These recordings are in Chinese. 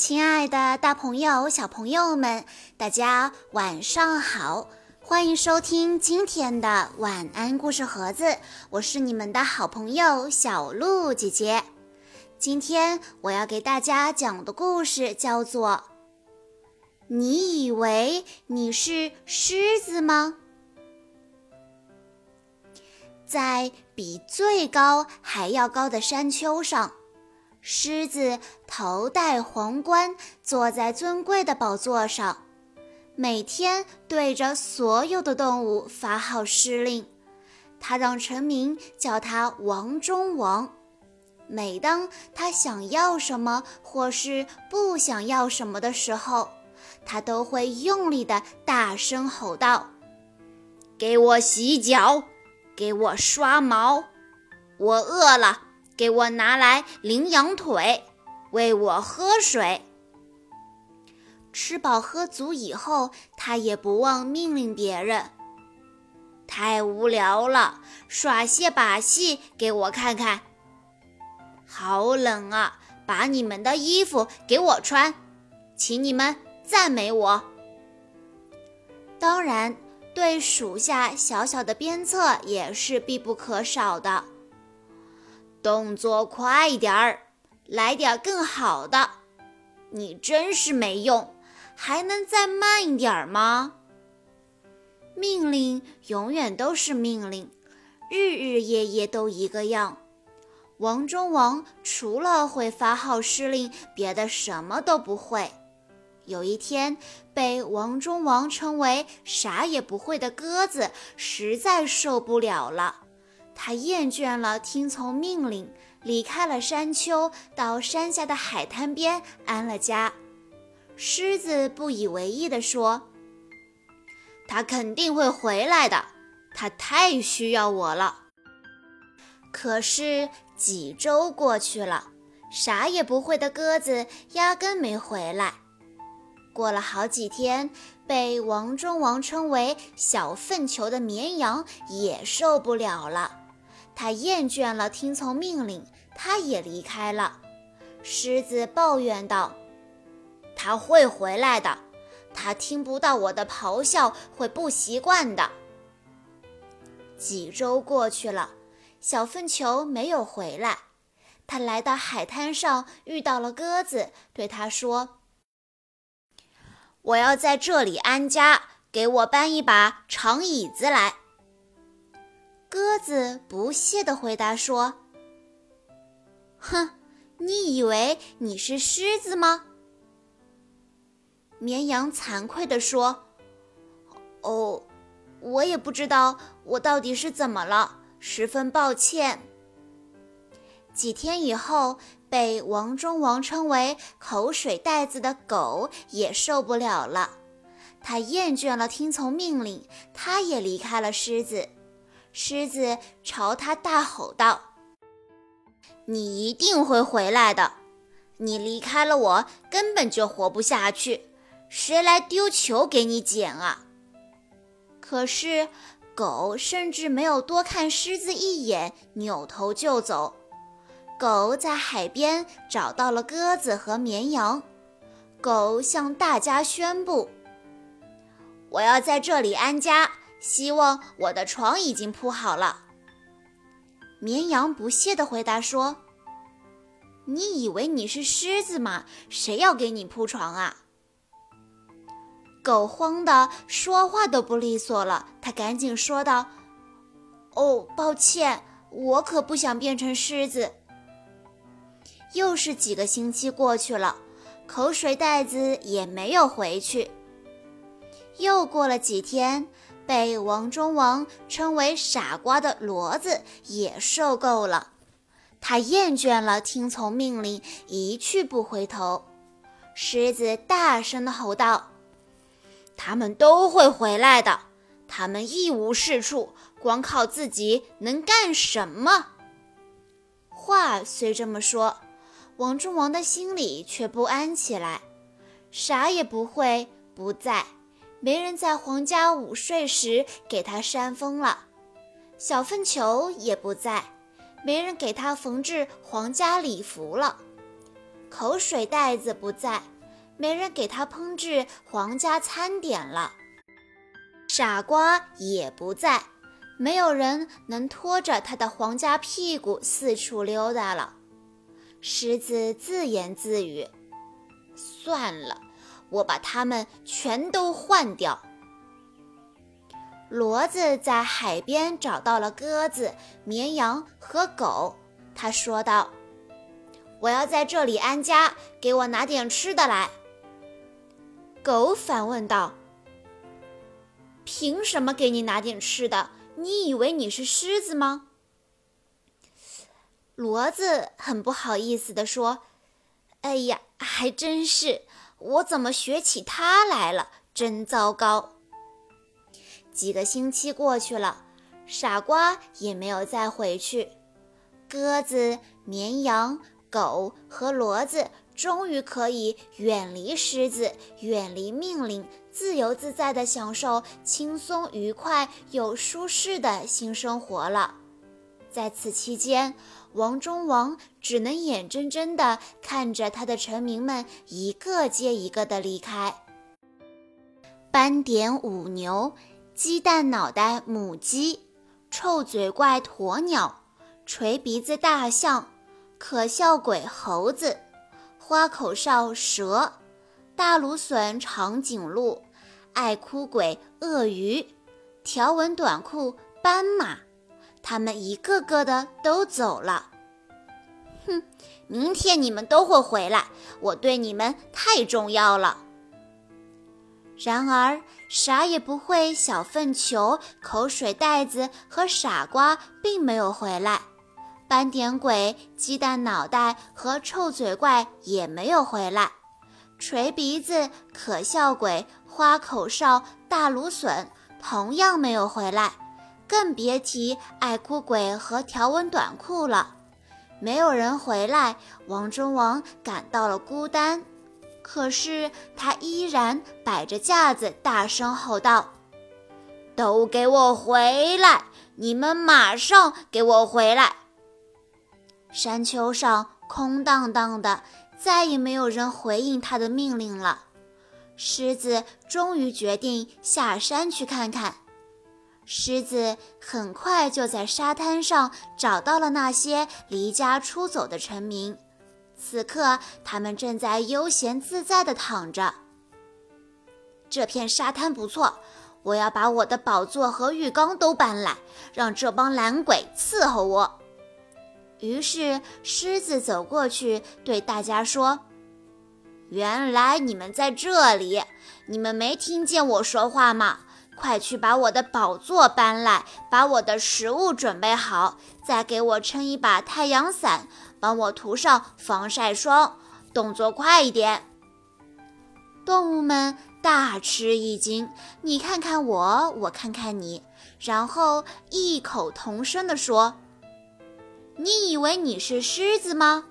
亲爱的，大朋友、小朋友们，大家晚上好！欢迎收听今天的晚安故事盒子，我是你们的好朋友小鹿姐姐。今天我要给大家讲的故事叫做《你以为你是狮子吗？》在比最高还要高的山丘上。狮子头戴皇冠，坐在尊贵的宝座上，每天对着所有的动物发号施令。他让臣民叫他王中王。每当他想要什么或是不想要什么的时候，他都会用力的大声吼道：“给我洗脚，给我刷毛，我饿了。”给我拿来羚羊腿，喂我喝水。吃饱喝足以后，他也不忘命令别人。太无聊了，耍些把戏给我看看。好冷啊，把你们的衣服给我穿，请你们赞美我。当然，对属下小小的鞭策也是必不可少的。动作快点儿，来点更好的！你真是没用，还能再慢一点儿吗？命令永远都是命令，日日夜夜都一个样。王中王除了会发号施令，别的什么都不会。有一天，被王中王称为啥也不会的鸽子实在受不了了。他厌倦了听从命令，离开了山丘，到山下的海滩边安了家。狮子不以为意地说：“他肯定会回来的，他太需要我了。”可是几周过去了，啥也不会的鸽子压根没回来。过了好几天，被王中王称为“小粪球”的绵羊也受不了了。他厌倦了听从命令，他也离开了。狮子抱怨道：“他会回来的，他听不到我的咆哮会不习惯的。”几周过去了，小粪球没有回来。他来到海滩上，遇到了鸽子，对他说：“我要在这里安家，给我搬一把长椅子来。”鸽子不屑地回答说：“哼，你以为你是狮子吗？”绵羊惭愧地说：“哦，我也不知道我到底是怎么了，十分抱歉。”几天以后，被王中王称为“口水袋子”的狗也受不了了，它厌倦了听从命令，它也离开了狮子。狮子朝他大吼道：“你一定会回来的！你离开了我，根本就活不下去。谁来丢球给你捡啊？”可是狗甚至没有多看狮子一眼，扭头就走。狗在海边找到了鸽子和绵羊。狗向大家宣布：“我要在这里安家。”希望我的床已经铺好了。绵羊不屑地回答说：“你以为你是狮子吗？谁要给你铺床啊？”狗慌得说话都不利索了，他赶紧说道：“哦，抱歉，我可不想变成狮子。”又是几个星期过去了，口水袋子也没有回去。又过了几天。被王中王称为傻瓜的骡子也受够了，他厌倦了听从命令，一去不回头。狮子大声地吼道：“他们都会回来的，他们一无是处，光靠自己能干什么？”话虽这么说，王中王的心里却不安起来。啥也不会，不在。没人在皇家午睡时给他扇风了，小粪球也不在，没人给他缝制皇家礼服了。口水袋子不在，没人给他烹制皇家餐点了。傻瓜也不在，没有人能拖着他的皇家屁股四处溜达了。狮子自言自语：“算了，我把它们全都换掉。”骡子在海边找到了鸽子、绵羊和狗，他说道：“我要在这里安家，给我拿点吃的来。”狗反问道。凭什么给你拿点吃的？你以为你是狮子吗？骡子很不好意思地说：“哎呀，还真是，我怎么学起它来了？真糟糕。”几个星期过去了，傻瓜也没有再回去。鸽子、绵羊、狗和骡子终于可以远离狮子，远离命令。自由自在地享受轻松愉快又舒适的新生活了。在此期间，王中王只能眼睁睁地看着他的臣民们一个接一个地离开。斑点五牛、鸡蛋脑袋母鸡、臭嘴怪鸵鸟、垂鼻子大象、可笑鬼猴子、花口哨蛇。大芦笋、长颈鹿、爱哭鬼、鳄鱼、条纹短裤、斑马，他们一个个的都走了。哼，明天你们都会回来，我对你们太重要了。然而，啥也不会，小粪球、口水袋子和傻瓜并没有回来，斑点鬼、鸡蛋脑袋和臭嘴怪也没有回来。锤鼻子、可笑鬼、花口哨、大芦笋同样没有回来，更别提爱哭鬼和条纹短裤了。没有人回来，王中王感到了孤单。可是他依然摆着架子，大声吼道：“都给我回来！你们马上给我回来！”山丘上空荡荡的。再也没有人回应他的命令了。狮子终于决定下山去看看。狮子很快就在沙滩上找到了那些离家出走的臣民。此刻，他们正在悠闲自在地躺着。这片沙滩不错，我要把我的宝座和浴缸都搬来，让这帮懒鬼伺候我。于是，狮子走过去对大家说：“原来你们在这里，你们没听见我说话吗？快去把我的宝座搬来，把我的食物准备好，再给我撑一把太阳伞，帮我涂上防晒霜，动作快一点。”动物们大吃一惊，你看看我，我看看你，然后异口同声地说。你以为你是狮子吗？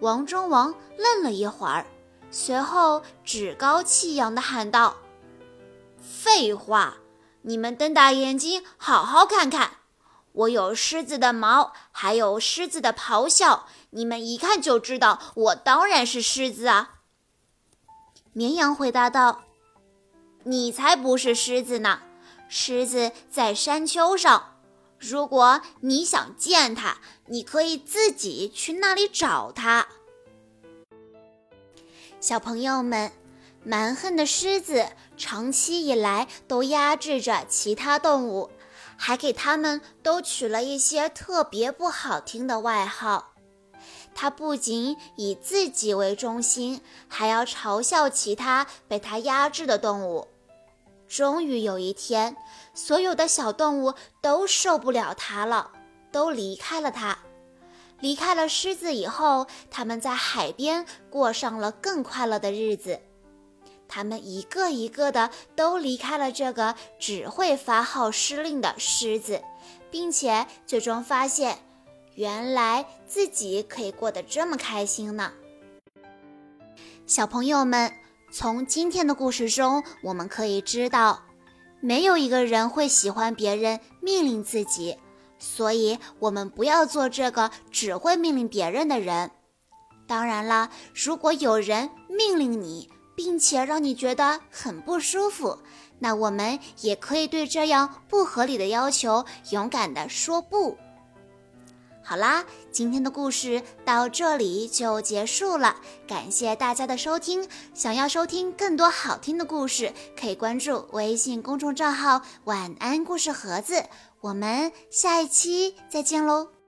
王中王愣了一会儿，随后趾高气扬地喊道：“废话！你们瞪大眼睛，好好看看，我有狮子的毛，还有狮子的咆哮，你们一看就知道，我当然是狮子啊！”绵羊回答道：“你才不是狮子呢，狮子在山丘上。”如果你想见它，你可以自己去那里找它。小朋友们，蛮横的狮子长期以来都压制着其他动物，还给它们都取了一些特别不好听的外号。它不仅以自己为中心，还要嘲笑其他被它压制的动物。终于有一天，所有的小动物都受不了它了，都离开了它。离开了狮子以后，他们在海边过上了更快乐的日子。他们一个一个的都离开了这个只会发号施令的狮子，并且最终发现，原来自己可以过得这么开心呢。小朋友们。从今天的故事中，我们可以知道，没有一个人会喜欢别人命令自己，所以我们不要做这个只会命令别人的人。当然了，如果有人命令你，并且让你觉得很不舒服，那我们也可以对这样不合理的要求勇敢地说不。好啦，今天的故事到这里就结束了，感谢大家的收听。想要收听更多好听的故事，可以关注微信公众账号“晚安故事盒子”。我们下一期再见喽！